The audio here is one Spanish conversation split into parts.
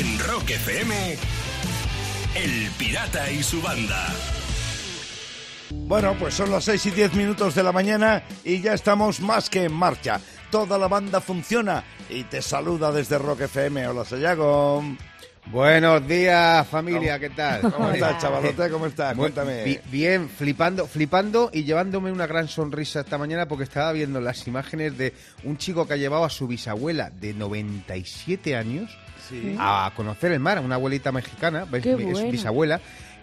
En Rock FM, El Pirata y su banda. Bueno, pues son las 6 y 10 minutos de la mañana y ya estamos más que en marcha. Toda la banda funciona y te saluda desde Rock FM. Hola, Sayago. Buenos días, familia, ¿qué tal? ¿Cómo estás, chavalote? ¿Cómo estás? Cuéntame. bi- Bien, flipando, flipando y llevándome una gran sonrisa esta mañana porque estaba viendo las imágenes de un chico que ha llevado a su bisabuela de 97 años Sí. a conocer el mar, una abuelita mexicana, es bueno. bisabuela.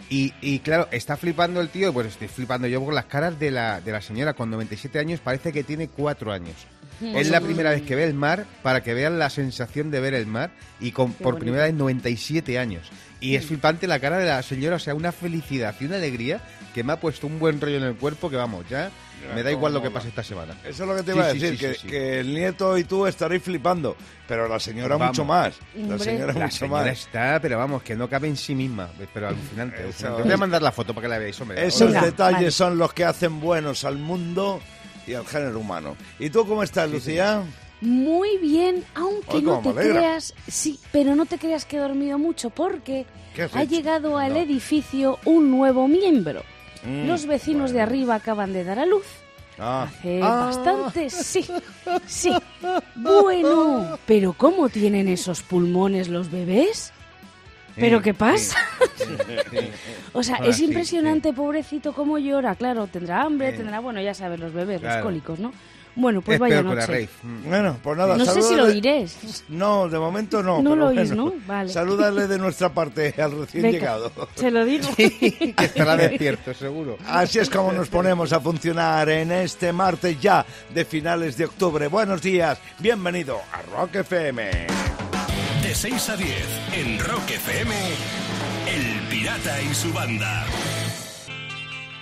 Y, y claro, está flipando el tío, pues estoy flipando yo por las caras de la, de la señora con 97 años, parece que tiene 4 años. Es la primera vez que ve el mar, para que vean la sensación de ver el mar, y con, por bonito. primera vez 97 años. Y es flipante la cara de la señora, o sea, una felicidad y una alegría que me ha puesto un buen rollo en el cuerpo que vamos, ya me da igual lo que pase esta semana. Eso es lo que te Sí, iba a sí, decir, sí, que, sí, sí. que el nieto y tú estaréis flipando, pero la señora Vamos. mucho más. La señora La mucho señora más. está, pero vamos, que no cabe en sí misma, pero alucinante. Os voy a mandar la foto para que la veáis, hombre. Esos Venga, detalles vale. son los que hacen buenos al mundo y al género humano. ¿Y tú cómo estás, Lucía? Muy bien, aunque Ay, no te creas, sí, pero no te creas que he dormido mucho porque ¿Qué has ha hecho? llegado al No. edificio un nuevo miembro. Mm, Los vecinos de arriba acaban de dar a luz. Ah, Hace Ah. bastante, sí, sí. Bueno, pero ¿cómo tienen esos pulmones los bebés? ¿Pero qué pasa? O sea, es sí, impresionante, pobrecito, cómo llora. Claro, tendrá hambre, Sí. tendrá, bueno, ya sabes, los bebés, los cólicos, ¿no? Bueno, pues es vaya peor que la rave. Mm. bueno, pues nada. No sé si lo oirés. No, de momento no. No lo oís, bueno, ¿no? Vale. Salúdale de nuestra parte al recién Venga, llegado. Se lo digo. que estará despierto, seguro. Así es como nos ponemos a funcionar en este martes ya de finales de octubre. Buenos días, bienvenido a Rock FM. De 6 a 10, en Rock FM, El Pirata y su banda.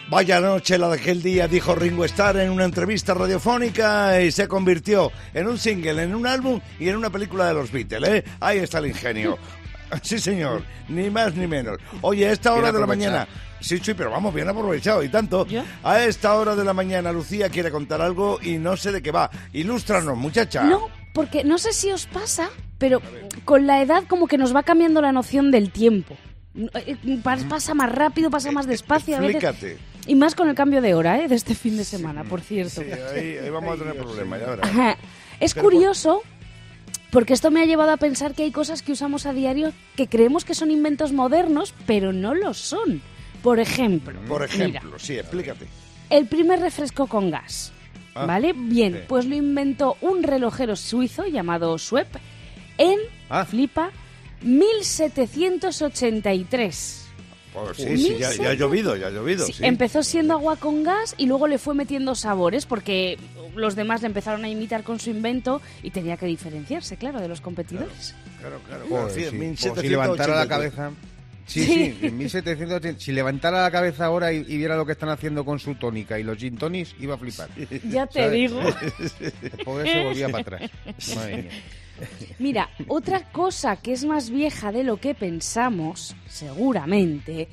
Vaya noche la de aquel día, dijo Ringo Starr en una entrevista radiofónica y se convirtió en un single, en un álbum y en una película de los Beatles, ¿eh? Ahí está el ingenio. Sí, señor, ni más ni menos. Oye, a esta hora de la mañana... Sí, sí, pero vamos, bien aprovechado y tanto. ¿Ya? A esta hora de la mañana Lucía quiere contar algo y no sé de qué va. Ilústranos, muchacha. No, porque no sé si os pasa, pero con la edad como que nos va cambiando la noción del tiempo. Eh, pa- Pasa más rápido, pasa más despacio a veces. Explícate. Y más con el cambio de hora, ¿eh? De este fin de semana, por cierto. Sí, ahí, ahí vamos a tener problemas, ya verás. Es Pero curioso porque esto me ha llevado a pensar que hay cosas que usamos a diario que creemos que son inventos modernos, pero no lo son. Por ejemplo, Por mira, ejemplo, sí, explícate. el primer refresco con gas. Ah, ¿Vale? Bien, sí. pues lo inventó un relojero suizo llamado Schwepp en, Ah. flipa, 1783. Pues sí, sí, ya, ya ha llovido, ya ha llovido. Sí, sí. Empezó siendo agua con gas y luego le fue metiendo sabores porque los demás le empezaron a imitar con su invento y tenía que diferenciarse, claro, de los competidores. Claro, claro. Joder, sí. Como 1783. si levantara la cabeza. Sí, sí, en 1780. Si levantara la cabeza ahora y, y viera lo que están haciendo con su tónica y los gin tonics, iba a flipar. Ya te ¿Sabes? digo. El pobre se volvía para atrás. Madre mía. Mira, otra cosa que es más vieja de lo que pensamos, seguramente,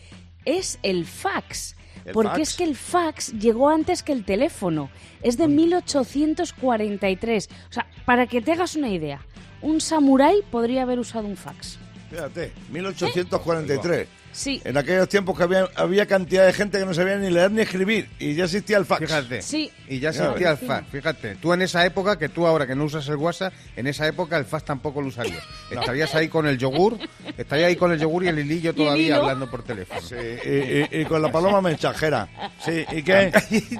es el fax. ¿El Porque fax? es que el fax llegó antes que el teléfono. Es de 1843. O sea, para que te hagas una idea, un samurái podría haber usado un fax. Fíjate, 1843. Sí, En aquellos tiempos que había, había cantidad de gente que no sabía ni leer ni escribir y ya existía el fax. Fíjate. Sí. Y ya existía el fax. Fíjate, tú en esa época, que tú ahora que no usas el WhatsApp, en esa época el fax tampoco lo usarías. Estarías ahí con el yogur, estarías ahí con el yogur y el hilillo todavía hablando por teléfono. Sí, y, y- y con la paloma mensajera. Sí, ¿y qué? ¿Y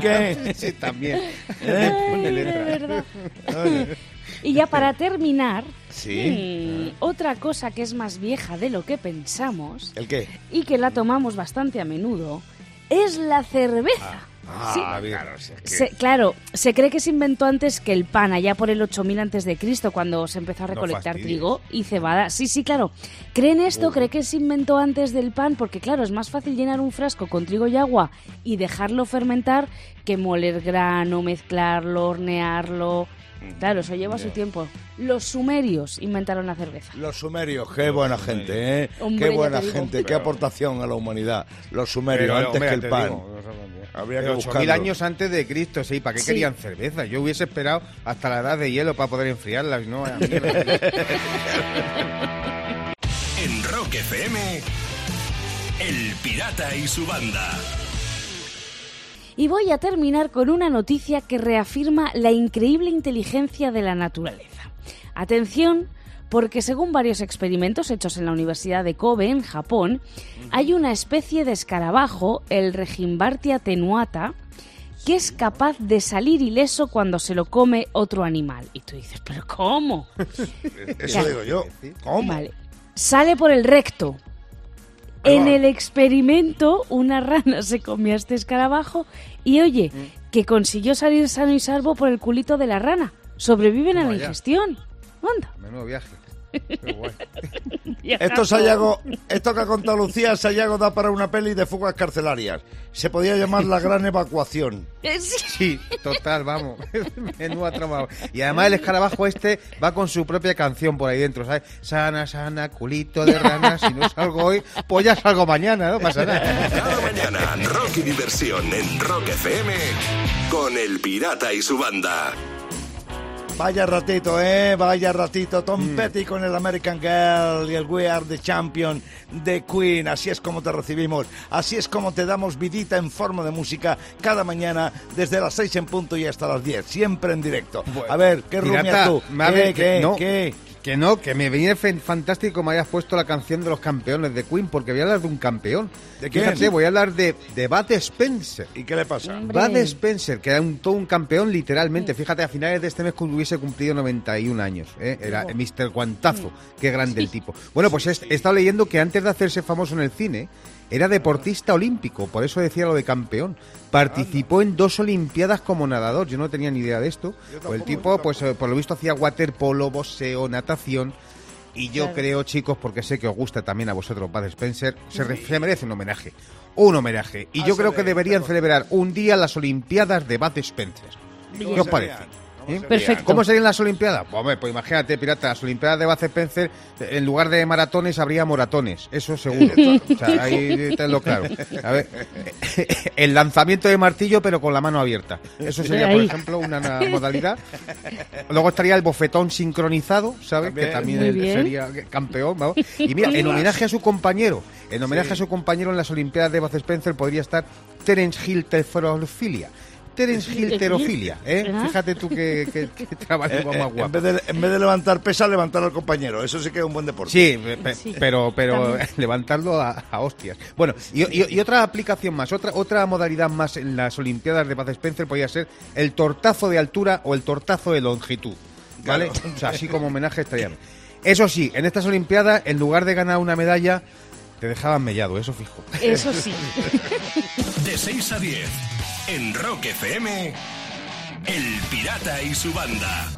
qué? Sí, también. ¿Eh? Ay, de verdad. Y ya para terminar, Sí. mm, otra cosa que es más vieja de lo que pensamos ¿El qué? y que la tomamos bastante a menudo es la cerveza. Sí. Ah, claro, sí, es que- Se- claro, se cree que se inventó antes que el pan, allá por el 8000 antes de Cristo, cuando se empezó a recolectar trigo y cebada. Sí, sí, claro. Creen esto, cree que se inventó antes del pan, porque claro, es más fácil llenar un frasco con trigo y agua y dejarlo fermentar que moler grano, mezclarlo, hornearlo. Claro, eso lleva su tiempo. Los sumerios inventaron la cerveza. Los sumerios, qué buena gente, ¿eh? Hombre, qué buena gente, qué aportación a la humanidad. Los sumerios, Pero, antes hombre, que el te pan. digo, Habría que Pero 8.000 buscarlo. años antes de Cristo, sí, ¿para qué Sí. querían cerveza? Yo hubiese esperado hasta la edad de hielo para poder enfriarla, y no, vaya mierda. FM, El Pirata y su banda. Y voy a terminar con una noticia que reafirma la increíble inteligencia de la naturaleza. Atención, porque según varios experimentos hechos en la Universidad de Kobe, en Japón, hay una especie de escarabajo, el Regimbartia tenuata, que es capaz de salir ileso cuando se lo come otro animal. Y tú dices, ¿pero cómo? Eso digo yo. ¿Cómo? Vale. Sale por el recto. En el experimento, una rana se comió a este escarabajo y oye, que consiguió salir sano y salvo por el culito de la rana. Sobreviven a la ingestión. Anda. Menudo viaje. Qué guay. Esto, Sayago, esto que ha contado Lucía, Sayago da para una peli de fugas carcelarias. Se podía llamar La Gran Evacuación. Sí. Total, vamos. Menuda trama. Y además el escarabajo este va con su propia canción por ahí dentro, ¿sabes? Sana, sana, culito de rana, si no salgo hoy, pues ya salgo mañana, no pasa nada. Cada mañana, rock y diversión en Rock FM con El Pirata y su banda. Vaya ratito, ¿eh? Vaya ratito. Tom Petty con el American Girl y el We Are the Champion de Queen. Así es como te recibimos. Así es como te damos vidita en forma de música cada mañana desde las 6 en punto y hasta las 10. Siempre en directo. A ver, ¿qué rumias tú? ¿Qué, qué, no, qué? Que no, que me fe- fantástico me hayas puesto la canción de los campeones de Queen, porque voy a hablar de un campeón. ¿De quién? Fíjate, voy a hablar de, de Bud Spencer. ¿Y qué le pasa? Hombre. Bud Spencer, que era un, todo un campeón literalmente. Fíjate, a finales de este mes que hubiese cumplido 91 años. ¿eh? Era Mr. Guantazo. Qué grande el tipo. Bueno, pues he, he estado leyendo que antes de hacerse famoso en el cine, era deportista olímpico. Por eso decía lo de campeón. Participó en dos Olimpiadas como nadador. Yo no tenía ni idea de esto. Pues el tipo, pues eh, por lo visto, hacía waterpolo, boxeo, natación. Y yo Claro. creo, chicos, porque sé que os gusta también a vosotros, Bud Spencer, se, re- se merece un homenaje. Un homenaje. Y Ah, yo creo que deberían celebrar un día las Olimpiadas de Bud Spencer. ¿Qué os parece? ¿Cómo ¿Eh? serían? Perfecto. ¿Cómo serían las Olimpiadas? Pues, hombre, pues imagínate, pirata, las Olimpiadas de Bud Spencer, en lugar de maratones habría moratones, eso seguro. o sea, ahí tenlo claro. A ver, el lanzamiento de martillo pero con la mano abierta. Eso sería, por ejemplo, una, una modalidad. Luego estaría el bofetón sincronizado, ¿sabes? También. Que también sería campeón, vamos. Y mira, en homenaje a su compañero, en homenaje a su compañero en las Olimpiadas de Bud Spencer podría estar Terence Hill Teferofilia. Terence Hill Terofilia, ¿eh? ¿Ah? Fíjate tú qué, qué, qué trabajo Eh, más eh, guapo. en, vez de, en vez de levantar pesa, levantar al compañero. Eso sí que es un buen deporte. Sí, pe- pe- Sí. pero pero También. levantarlo a, a hostias. Bueno, y, y- y otra aplicación más, otra otra modalidad más en las Olimpiadas de Bud Spencer podría ser el tortazo de altura o el tortazo de longitud, ¿vale? Claro. O sea, así como homenaje estaría bien. Eso sí, en estas Olimpiadas, en lugar de ganar una medalla, te dejaban mellado, eso fijo. Eso sí. De 6 a 10 en Rock FM, El Pirata y su banda.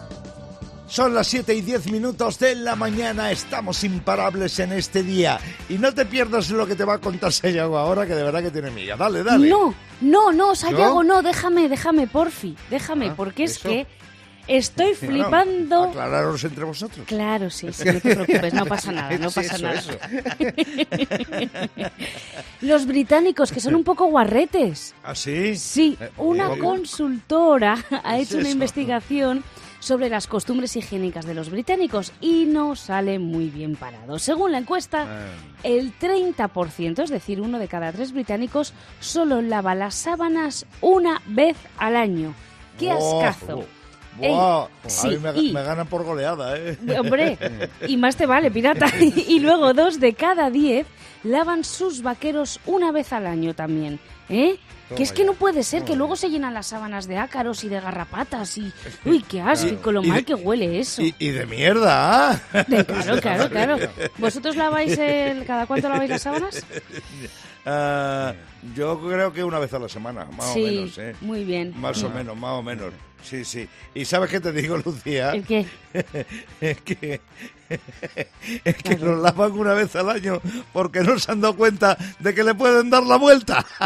Son las 7 y 10 minutos de la mañana, estamos imparables en este día. Y no te pierdas lo que te va a contar Sayago ahora, que de verdad que tiene milla. Dale, dale. No, no, no, Sayago, no, déjame, déjame, porfi, déjame, Ah, porque es que estoy flipando. aclararos entre vosotros. Claro, sí, sí, no te preocupes, no pasa nada, no Sí, pasa eso, nada. eso. Los británicos, que son un poco guarretes. ¿Ah, sí? Sí, una ¿cómo? consultora ha ¿Qué hecho es una investigación sobre las costumbres higiénicas de los británicos y no sale muy bien parado. Según la encuesta, Ah. el 30%, es decir, uno de cada tres británicos, solo lava las sábanas una vez al año. ¡Qué ascazo! Buah. Ey, a mí me, sí, y- me ganan por goleada, ¿eh? Hombre, y más te vale, pirata. Y luego dos de cada diez lavan sus vaqueros una vez al año también. ¿Eh? Toma que es que ya, no puede ser que toma luego se llenan las sábanas de ácaros y de garrapatas y... Uy, qué asco, y con lo Y mal de- que huele eso. Y, y de mierda, ¿ah? Claro, claro, claro. ¿Vosotros laváis el... cada cuánto laváis las sábanas? Ah, yo creo que una vez a la semana, más sí, o menos, ¿eh? muy bien. Más o menos, más o menos. Sí, sí. ¿Y sabes qué te digo, Lucía? ¿El qué? es que, es que lo lavan una vez al año porque no se han dado cuenta de que le pueden dar la vuelta.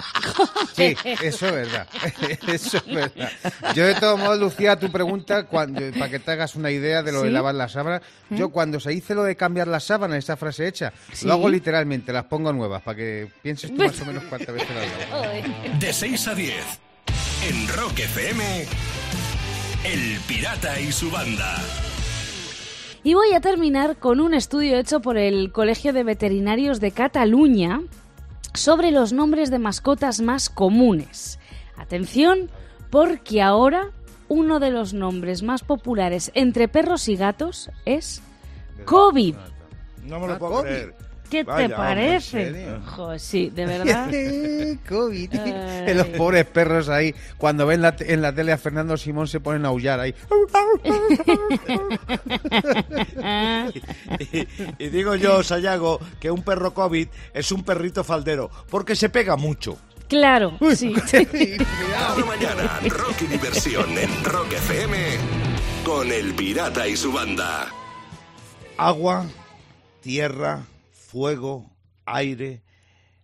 Sí, eso es verdad. Eso es verdad. Yo, de todos modos, Lucía, tu pregunta, cuando, para que te hagas una idea de lo de ¿Sí? lavar las sábanas, yo cuando se hice lo de cambiar las sábanas, esa frase hecha, Sí. lo hago literalmente, las pongo nuevas, para que pienses tú más o menos cuántas veces las. Joder. De 6 a 10 en Rock FM, El Pirata y su banda. Y voy a terminar con un estudio hecho por el Colegio de Veterinarios de Cataluña sobre los nombres de mascotas más comunes. Atención, porque ahora uno de los nombres más populares entre perros y gatos es COVID. No me lo Ah, puedo creer. ¿Qué Vaya, te parece? Jo, sí, de verdad. COVID. Ay. Los pobres perros ahí, cuando ven la en la tele a Fernando Simón, se ponen a aullar ahí. Y, y digo yo, Sayago, que un perro COVID es un perrito faldero, porque se pega mucho. claro, sí. Cada mañana, rock y diversión en Rock FM con El Pirata y su banda. Agua, tierra, fuego, aire.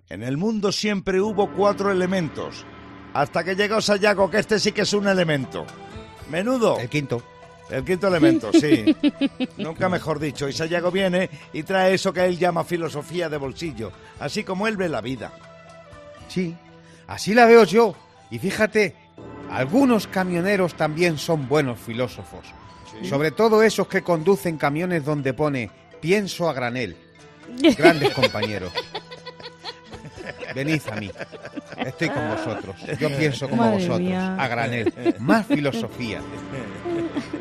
En el mundo siempre hubo cuatro elementos. Hasta que llegó Sayago, que este sí que es un elemento. Menudo. El quinto. El quinto elemento, sí. Nunca mejor dicho. Y Sayago viene y trae eso que él llama filosofía de bolsillo. Así como él ve la vida. Sí, así la veo yo. Y fíjate, algunos camioneros también son buenos filósofos. Sobre todo esos que conducen camiones donde pone pienso a granel. Grandes compañeros. Venid a mí. Estoy con vosotros. Yo pienso como Madre vosotros. mía. A granel. Más filosofía.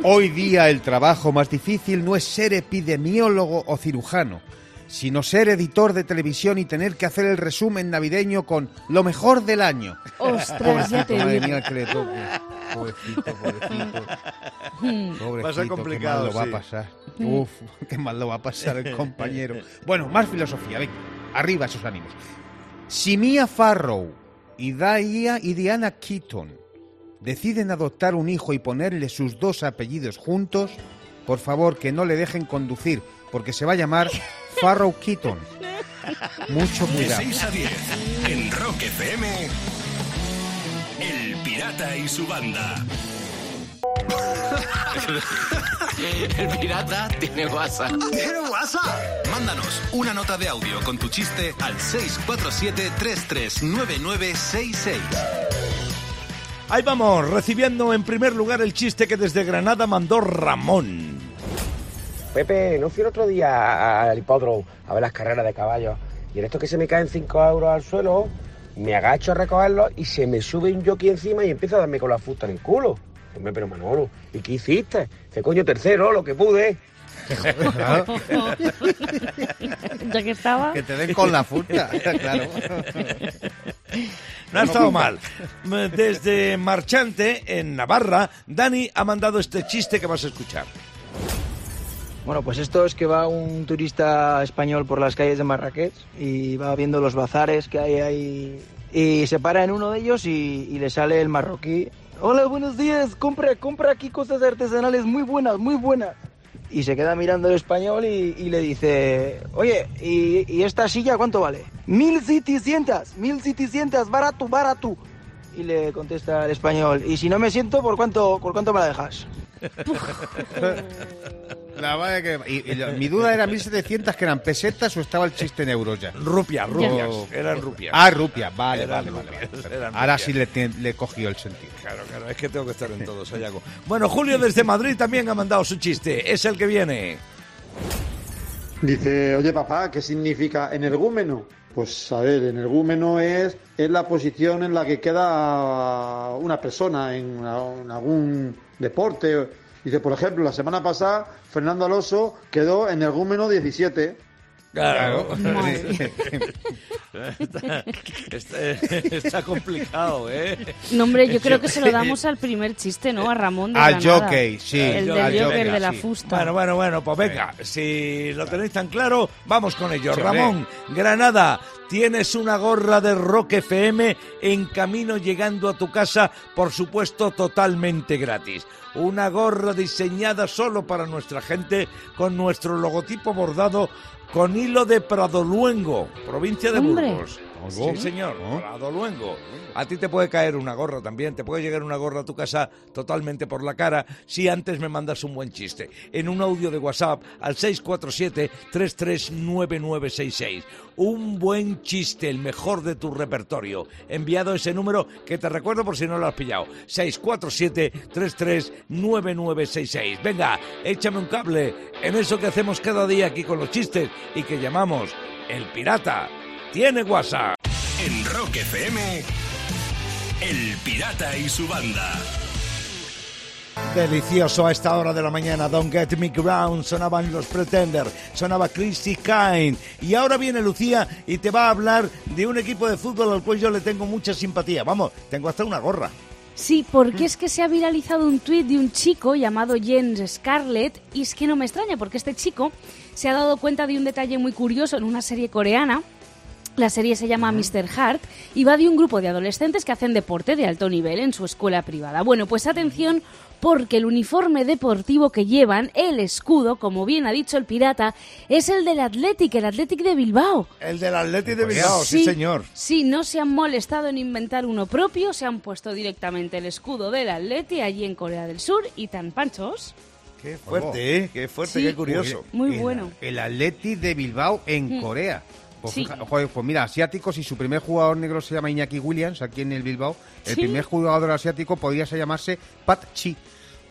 Hoy día el trabajo más difícil no es ser epidemiólogo o cirujano, sino ser editor de televisión y tener que hacer el resumen navideño con lo mejor del año. Ostras, ya te Madre digo. mía, que le toque. Pobrecito, pobrecito. Pobrecito, Va a ser qué complicado, mal lo va a pasar. Uf, qué mal lo va a pasar el compañero. Bueno, más filosofía, venga. Arriba esos ánimos. Si Mia Farrow y, y Diana Keaton deciden adoptar un hijo y ponerle sus dos apellidos juntos, por favor que no le dejen conducir, porque se va a llamar Farrow Keaton. Mucho De cuidado. 6 a 10 en Rock FM. El Pirata y su banda. El pirata tiene WhatsApp. ¿Tiene WhatsApp? Mándanos una nota de audio con tu chiste al 647-339966. Ahí vamos, recibiendo en primer lugar el chiste que desde Granada mandó Ramón. Pepe, no fui el otro día al hipódromo a ver las carreras de caballos. Y en esto que se me caen 5 euros al suelo, me agacho a recogerlos y se me sube un jockey encima y empieza a darme con la fusta en el culo. Hombre, pero Manolo, ¿y qué hiciste? ¿Qué coño tercero? Lo que pude. ya que estaba. Que te den con la fruta, claro. No ha estado mal. Desde Marchante, en Navarra, Dani ha mandado este chiste que vas a escuchar. Bueno, pues esto es que va un turista español por las calles de Marrakech y va viendo los bazares que hay ahí y se para en uno de ellos y, y le sale el marroquí. Hola, buenos días, compra, compra aquí cosas artesanales muy buenas, muy buenas. Y se queda mirando el español y, le dice, oye, ¿y, y esta silla cuánto vale? Mil setecientas, mil setecientas, barato, barato. Y le contesta el español, y si no me siento, ¿por cuánto, por cuánto me la dejas? La verdad que- y- mi duda era 1700 que eran pesetas o estaba el chiste en euros ya. Rupias, rupias. Eran rupias. Ah, rupias, vale, Eran vale, vale, rupias, vale. eran Ahora rupias. sí le, te- le cogió el sentido. Claro, claro, es que tengo que estar en todo, Sayago. Bueno, Julio desde Madrid también ha mandado su chiste. Es el que viene. Dice, oye papá, ¿qué significa energúmeno? Pues a ver, energúmeno es, es la posición en la que queda una persona en, en algún deporte. Dice, por ejemplo, la semana pasada Fernando Alonso quedó energúmeno 17. Claro. Está, está- está complicado, ¿eh? No, hombre, yo creo que se lo damos al primer chiste, ¿no? A Ramón de Al Granada. jockey, sí, El del jockey, Joker de la sí. fusta. Bueno, bueno, bueno, pues venga, si lo tenéis tan claro, vamos con ello. Sí, Ramón, Granada, tienes una gorra de Rock FM en camino llegando a tu casa, por supuesto, totalmente gratis. Una gorra diseñada solo para nuestra gente, con nuestro logotipo bordado con hilo de Pradoluengo, provincia de Hombre. Burgos. Sí, señor, Colado Luengo. A ti te puede caer una gorra también, te puede llegar una gorra a tu casa totalmente por la cara si antes me mandas un buen chiste. En un audio de WhatsApp al 647-339966. Un buen chiste, el mejor de tu repertorio. Enviado ese número que te recuerdo por si no lo has pillado. 647-339966. Venga, échame un cable en eso que hacemos cada día aquí con los chistes y que llamamos El Pirata. Tiene WhatsApp. En Rock FM, El Pirata y su banda. Delicioso a esta hora de la mañana, Don't Get Me Ground, sonaban los Pretender, sonaba Christy Kine y ahora viene Lucía y te va a hablar de un equipo de fútbol al cual yo le tengo mucha simpatía. Vamos, tengo hasta una gorra. Sí, porque es que se ha viralizado un tuit de un chico llamado Jens Scarlett y es que no me extraña porque este chico se ha dado cuenta de un detalle muy curioso en una serie coreana la serie se llama Mr. Hart y va de un grupo de adolescentes que hacen deporte de alto nivel en su escuela privada. Bueno, pues atención porque el uniforme deportivo que llevan, el escudo, como bien ha dicho el pirata, es el del Athletic, el Athletic de Bilbao. El del Athletic de Bilbao, sí, señor. Sí, no se han molestado en inventar uno propio, se han puesto directamente el escudo del Athletic allí en Corea del Sur y tan panchos. Qué fuerte, ¿eh? Qué fuerte, qué curioso. Muy bueno. El Atleti de Bilbao en Mm. Corea. Pues, Sí. fija- joder, pues mira, asiáticos y su primer jugador negro se llama Iñaki Williams, aquí en el Bilbao. El Sí. primer jugador asiático podría llamarse Pat Chi.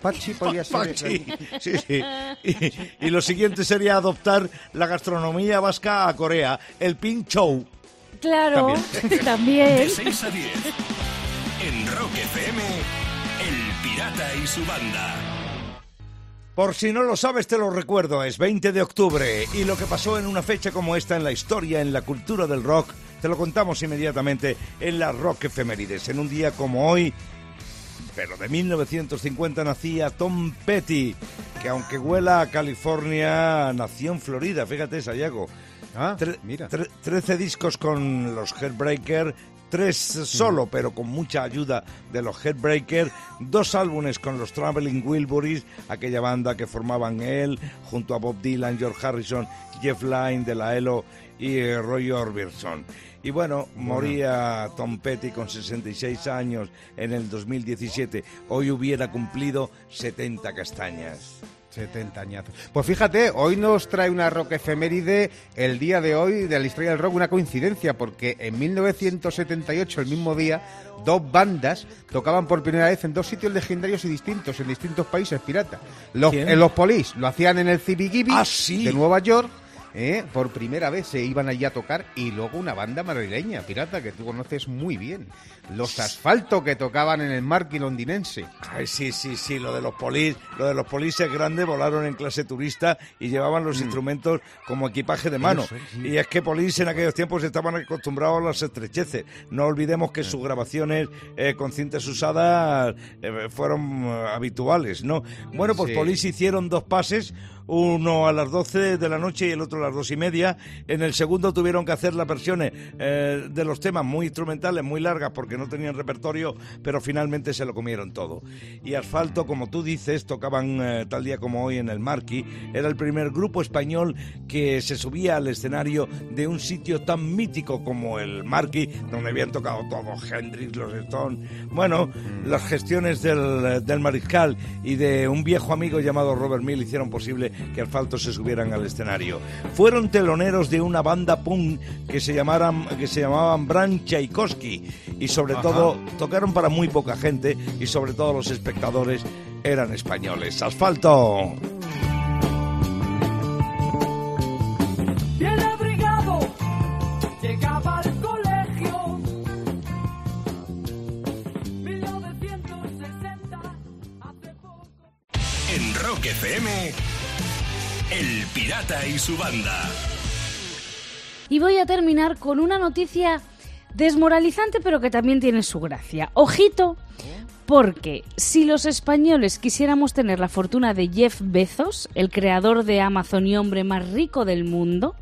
Pat Chi podría ser... Pachi. Sí, sí. Y, y lo siguiente sería adoptar la gastronomía vasca a Corea, el Ping Chow. Claro, también. De 6 a 10. En Rock FM, El Pirata y su banda. Por si no lo sabes, te lo recuerdo, es 20 de octubre y lo que pasó en una fecha como esta en la historia, en la cultura del rock, te lo contamos inmediatamente en la Rock Efemérides. En un día como hoy, pero de 1950 nacía Tom Petty, que aunque huela a California, nació en Florida, fíjate, Sayago. Ah, mira. tre- 13 discos con los Headbreaker, tres solo, pero con mucha ayuda de los Headbreaker, dos álbumes con los Traveling Wilburys, aquella banda que formaban él, junto a Bob Dylan, George Harrison, Jeff Lynne de la ELO y eh, Roy Orbison. Y bueno, moría Tom Petty con 66 años en el 2017. Hoy hubiera cumplido 70 castañas. 70 añazos. Pues fíjate, hoy nos trae una rock efeméride el día de hoy de la historia del rock, una coincidencia, porque en 1978, el mismo día, dos bandas tocaban por primera vez en dos sitios legendarios y distintos, en distintos países pirata. Los, ¿Quién? en los Police lo hacían en el CBGB Ah, sí. de Nueva York. ¿Eh? Por primera vez se iban allí a tocar y luego una banda madrileña, pirata, que tú conoces muy bien. Los Asfalto que tocaban en el Marquis londinense. Ay, sí, sí, sí, lo de los polis, lo de los polis es grande, volaron en clase turista y llevaban los instrumentos como equipaje de mano. Eso, sí. Y es que polis en aquellos tiempos estaban acostumbrados a las estrecheces. No olvidemos que sus grabaciones eh, con cintas usadas eh, fueron eh, habituales, ¿no? Bueno, pues Sí. polis hicieron dos pases, uno a las 12 de la noche y el otro a las dos y media. En el segundo tuvieron que hacer las versiones eh, de los temas muy instrumentales, muy largas, porque no tenían repertorio, pero finalmente se lo comieron todo. Y Asfalto, como tú dices, tocaban eh, tal día como hoy en el Marquis. Era el primer grupo español que se subía al escenario de un sitio tan mítico como el Marquis, donde habían tocado todos, Hendrix, los Stones. Bueno, las gestiones del, del mariscal y de un viejo amigo llamado Robert Mill hicieron posible que Asfalto se subieran al escenario. Fueron teloneros de una banda punk que se, llamaran, que se llamaban Bran Tchaikovsky y sobre Ajá. todo tocaron para muy poca gente y sobre todo los espectadores eran españoles. Asfalto. Bien abrigado, llegaba al colegio. 1960, hace poco. En Rock FM, El Pirata y su banda. Y voy a terminar con una noticia desmoralizante, pero que también tiene su gracia. Ojito, porque si los españoles quisiéramos tener la fortuna de Jeff Bezos, el creador de Amazon y hombre más rico del mundo,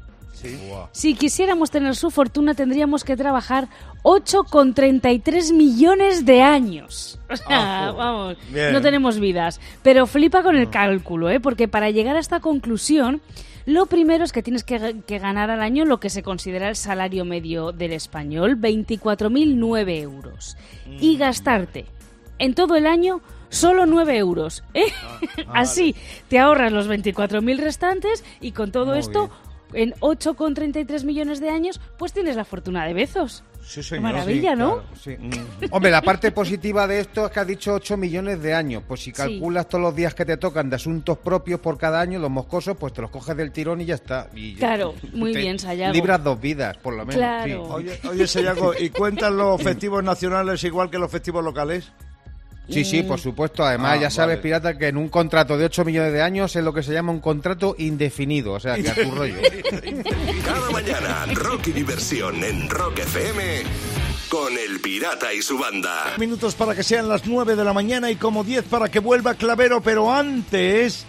si quisiéramos tener su fortuna tendríamos que trabajar 8,33 millones de años. Vamos, Bien. no tenemos vidas. Pero flipa con el cálculo, ¿eh? porque para llegar a esta conclusión Lo primero es que tienes que, que ganar al año lo que se considera el salario medio del español, 24.009 euros. Y gastarte en todo el año solo 9 euros. ¿eh? Así te ahorras los 24.000 restantes y con todo Muy esto, en 8,33 millones de años, pues tienes la fortuna de Bezos. Sí, señor. maravilla, ¿no? Sí. Hombre, la parte positiva de esto es que has dicho 8 millones de años. Pues si calculas todos los días que te tocan de asuntos propios por cada año, los moscosos, pues te los coges del tirón y ya está. Y ya- Claro, muy te bien, Sayago. Libras dos vidas, por lo menos. Claro. sí. Oye, oye Sayago, ¿y cuentan los festivos nacionales igual que los festivos locales? Sí, sí, por supuesto. Además, Ah, ya sabes, vale. pirata, que en un contrato de 8 millones de años es lo que se llama un contrato indefinido. O sea, que a tu rollo. Cada mañana, rock y diversión en Rock FM con El Pirata y su banda. Minutos para que sean las 9 de la mañana y como 10 para que vuelva Clavero, pero antes...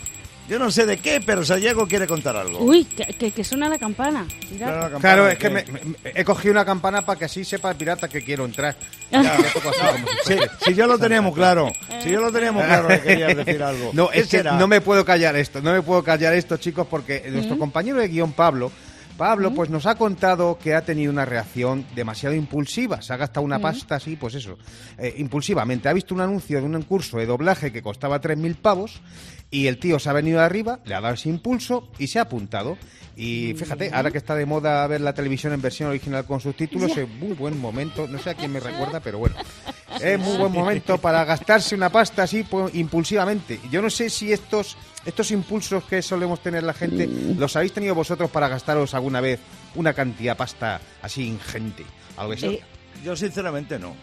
Yo no sé de qué, pero Sayago quiere contar algo. Uy, que, que- que suena la campana. Claro, la campana, Claro, es que me- me- he cogido una campana para que así sepa el pirata que quiero entrar. Ya. Ya, toco así como si fuese- si yo lo teníamos claro, si yo lo teníamos claro que querías decir algo. No, ¿Qué es que será? no me puedo callar esto, no me puedo callar esto, chicos, porque Mm. nuestro compañero de guion, Pablo, Pablo, pues nos ha contado que ha tenido una reacción demasiado impulsiva. Se ha gastado una pasta así, pues eso, eh, impulsivamente. Ha visto un anuncio de un curso de doblaje que costaba 3.000 pavos y el tío se ha venido arriba, le ha dado ese impulso y se ha apuntado. Y fíjate, ahora que está de moda ver la televisión en versión original con subtítulos, es muy buen momento. No sé a quién me recuerda, pero bueno. Es muy buen momento para gastarse una pasta así pues, impulsivamente. Yo no sé si estos, estos impulsos que solemos tener la gente los habéis tenido vosotros para gastaros alguna vez una cantidad de pasta así ingente. Algo así. Eh, Yo sinceramente no.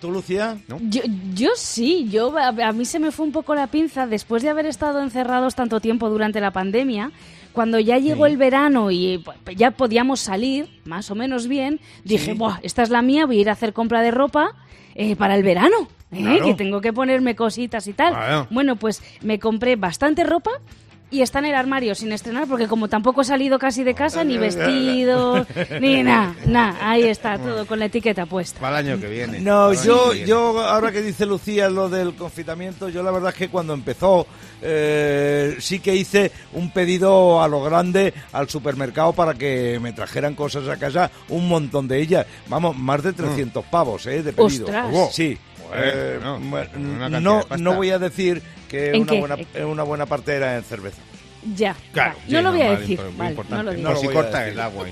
¿Tú, Lucía? ¿No? Yo, yo sí, yo a, a mí se me fue un poco la pinza después de haber estado encerrados tanto tiempo durante la pandemia. Cuando ya llegó el verano y pues, ya podíamos salir, más o menos bien, dije, Buah, esta es la mía, voy a ir a hacer compra de ropa eh, para el verano, ¿eh? Claro. que tengo que ponerme cositas y tal. Claro. Bueno, pues me compré bastante ropa y está en el armario sin estrenar porque como tampoco he salido casi de casa, ni vestidos, ni nada, nada, ahí está todo con la etiqueta puesta. Para el año que viene. No, yo, que viene. yo, ahora que dice Lucía lo del confinamiento, yo la verdad es que cuando empezó eh, sí que hice un pedido a lo grande al supermercado para que me trajeran cosas a casa, un montón de ellas. Vamos, más de 300 pavos eh, de pedido. Ostras. Sí. Eh, Bueno, cantidad no, de pasta. no voy a decir que ¿En una qué? buena, una buena parte era en cerveza. Ya, Claro, va, no lo voy a normal, decir, vale, no lo digo. No si corta el agua.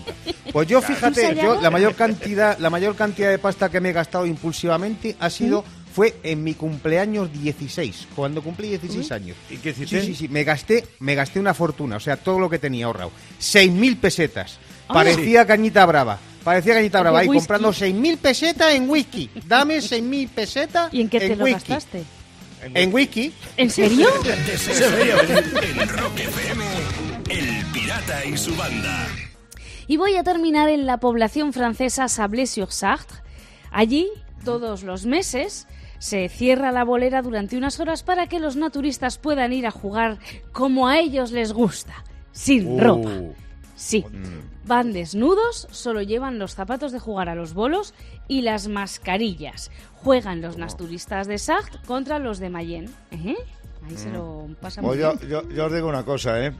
Pues yo, fíjate, yo la mayor cantidad, la mayor cantidad de pasta que me he gastado impulsivamente ha sido fue en mi cumpleaños 16, cuando cumplí 16 años. ¿Y qué hiciste? Sí, sí, sí, me gasté, me gasté una fortuna, o sea, todo lo que tenía ahorrado. 6.000 pesetas. Parecía cañita brava. Parecía De brava ahí whisky. comprando 6.000 pesetas en whisky. Dame 6.000 pesetas ¿Y en qué te lo whisky. gastaste? En whisky. ¿En serio? En Rock FM, El Pirata y su banda. Y voy a terminar en la población francesa Sablé-sur-Sarthe. Allí, todos los meses, se cierra la bolera durante unas horas para que los naturistas puedan ir a jugar como a ellos les gusta, sin Uh. ropa. Sí. Van desnudos, solo llevan los zapatos de jugar a los bolos y las mascarillas. Juegan los naturistas de Sarthe contra los de Mayenne. Ejé, Ahí se lo pasan muy Pues yo, bien. yo, yo os digo una cosa, ¿eh?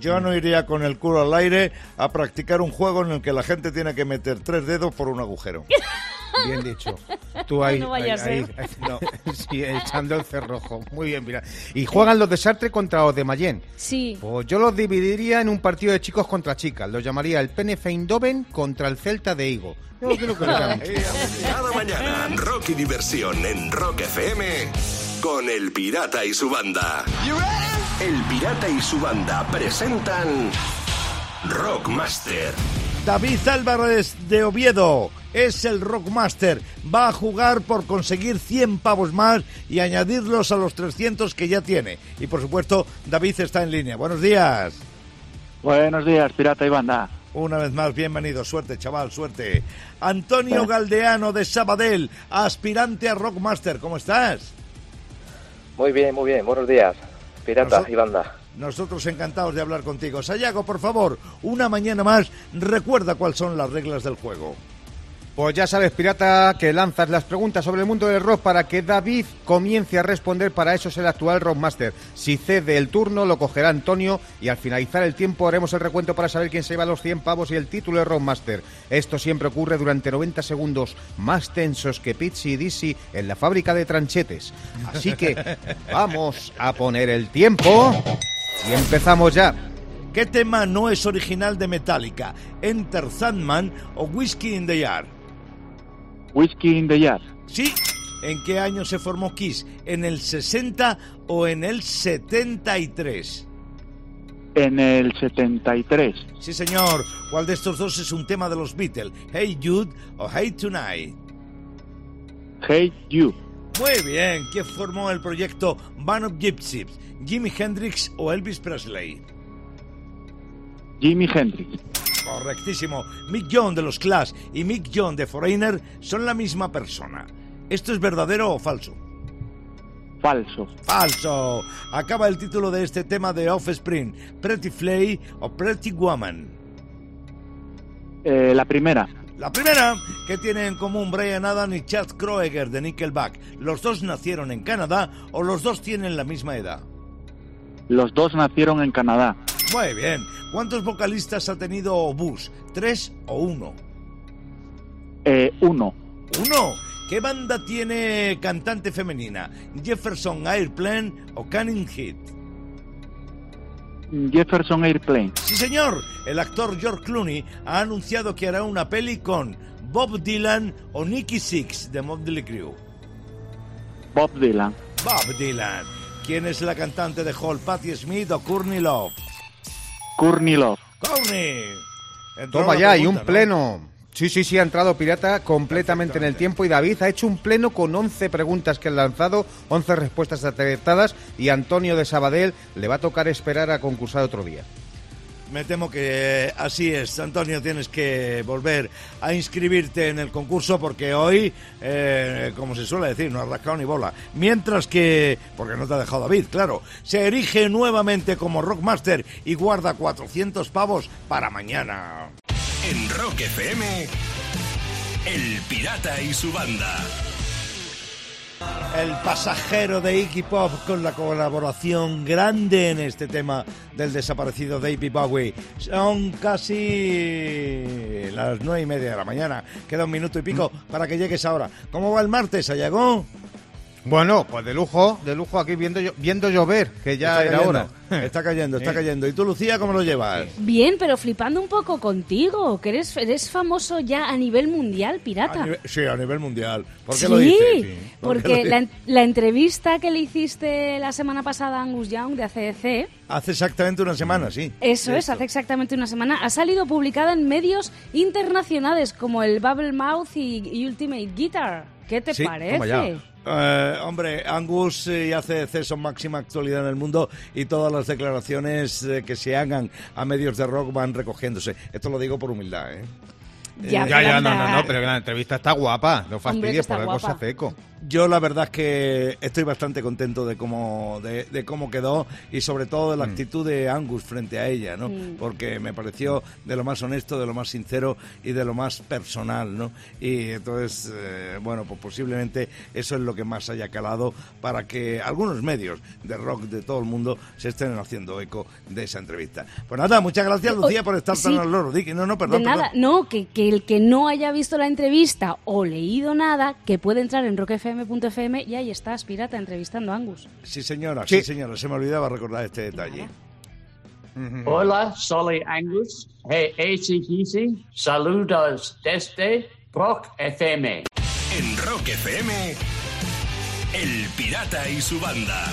Yo no iría con el culo al aire a practicar un juego en el que la gente tiene que meter tres dedos por un agujero. Bien dicho. Tú ahí, No vaya ahí- a ser. ahí- no, sí, echando el cerrojo. Muy bien, mira. Y juegan los de Sartre contra los de Mayenne. Sí. Pues yo los dividiría en un partido de chicos contra chicas. Los llamaría el PNF Eindhoven contra el Celta de Higo. Yo creo que. Cada mañana, rock y diversión en Rock FM con El Pirata y su banda. El Pirata y su banda presentan Rockmaster. David Álvarez de Oviedo es el Rockmaster. Va a jugar por conseguir 100 pavos más y añadirlos a los 300 que ya tiene. Y por supuesto, David está en línea. Buenos días. Buenos días, pirata y banda. Una vez más, bienvenido. Suerte, chaval, suerte. Antonio Galdeano de Sabadell, aspirante a Rockmaster. ¿Cómo estás? Muy bien, muy bien. Buenos días, pirata y banda. Nosotros encantados de hablar contigo. Sayago, por favor, una mañana más, recuerda cuáles son las reglas del juego. Pues ya sabes, pirata, que lanzas las preguntas sobre el mundo del rock para que David comience a responder. Para eso es el actual Rockmaster. Si cede el turno, lo cogerá Antonio y al finalizar el tiempo haremos el recuento para saber quién se lleva los 100 pavos y el título de Rockmaster. Esto siempre ocurre durante 90 segundos más tensos que Pizzi y Dizzy en la fábrica de tranchetes. Así que vamos a poner el tiempo y empezamos ya. ¿Qué tema no es original de Metallica? ¿Enter Sandman o Whiskey in the Yard? Whiskey in the Jar. Sí. ¿En qué año se formó Kiss? ¿En el 60 o en el 73? En el 73. Sí, señor. ¿Cuál de estos dos es un tema de los Beatles? ¿Hey Jude o Hey Tonight? Hey You. Muy bien. ¿Quién formó el proyecto Band of Gypsies? ¿Jimi Hendrix o Elvis Presley? Jimi Hendrix. Correctísimo. Mick John de los Clash y Mick John de Foreigner son la misma persona. ¿Esto es verdadero o falso? Falso. Falso. Acaba el título de este tema de Offspring. Pretty Flay o Pretty Woman. Eh, la primera. La primera, que tiene en común Brian Adams y Chad Kroeger de Nickelback. ¿Los dos nacieron en Canadá o los dos tienen la misma edad? Los dos nacieron en Canadá. Muy bien. ¿Cuántos vocalistas ha tenido Bush? ¿Tres o uno? Eh, uno. Uno. ¿Qué banda tiene cantante femenina? ¿Jefferson Airplane o Canning Heat? Jefferson Airplane. Sí, señor. El actor George Clooney ha anunciado que hará una peli con Bob Dylan o Nicky Six de Motley Crue. Bob Dylan. Bob Dylan. ¿Quién es la cantante de Hall? ¿Patti Smith o Courtney Love? Entró Toma ya, y un ¿no? pleno. Sí, sí, sí, ha entrado Pirata completamente en el tiempo y David ha hecho un pleno con 11 preguntas que han lanzado, 11 respuestas acertadas y Antonio de Sabadell le va a tocar esperar a concursar otro día. Me temo que así es, Antonio, tienes que volver a inscribirte en el concurso porque hoy, eh, como se suele decir, no has rascado ni bola. Mientras que, porque no te ha dejado David, claro, se erige nuevamente como Rockmaster y guarda 400 pavos para mañana. En Rock FM, El Pirata y su banda. El pasajero de Iggy Pop con la colaboración grande en este tema del desaparecido David Bowie. Son casi las nueve y media de la mañana. Queda un minuto y pico para que llegues ahora. ¿Cómo va el martes, Ayagón? Bueno, pues de lujo, de lujo aquí viendo, viendo llover, que ya Está era cayendo, hora. Está cayendo, está cayendo. ¿Y tú, Lucía, cómo lo llevas? Bien, pero flipando un poco contigo, que eres, eres famoso ya a nivel mundial, pirata. A nivel- sí, a nivel mundial. ¿Por qué sí, lo dices? ¿Por qué porque lo la, dices? la entrevista que le hiciste la semana pasada a Angus Young de ACDC, Hace exactamente una semana, sí. eso es, esto. hace exactamente una semana, ha salido publicada en medios internacionales como el Bubble Mouth y Ultimate Guitar. ¿Qué te Sí, parece? Eh, hombre, Angus y ACDC son máxima actualidad en el mundo y todas las declaraciones eh, que se hagan a medios de rock van recogiéndose. Esto lo digo por humildad, ¿eh? Ya, ya, ya, no, no, no, pero que la entrevista está guapa, no fastidies, por algo se hace eco. Yo la verdad es que estoy bastante contento de cómo de, de cómo quedó y sobre todo de la actitud de Angus frente a ella, ¿no? Mm. Porque me pareció de lo más honesto, de lo más sincero y de lo más personal, ¿no? Y entonces, eh, bueno, pues posiblemente eso es lo que más haya calado para que algunos medios de rock de todo el mundo se estén haciendo eco de esa entrevista. Pues nada, muchas gracias Lucía por estar tan sí. al loro. Di que- No, no, De perdón, nada, perdón. no, que, que el que no haya visto la entrevista o leído nada, que puede entrar en rockfm.fm y ahí estás, pirata, entrevistando a Angus. Sí, señora, sí. Sí. señora, se me olvidaba recordar este detalle. Hola, soy Angus. Hey, ACDC, saludos desde Rock FM. En Rock FM, El Pirata y su banda.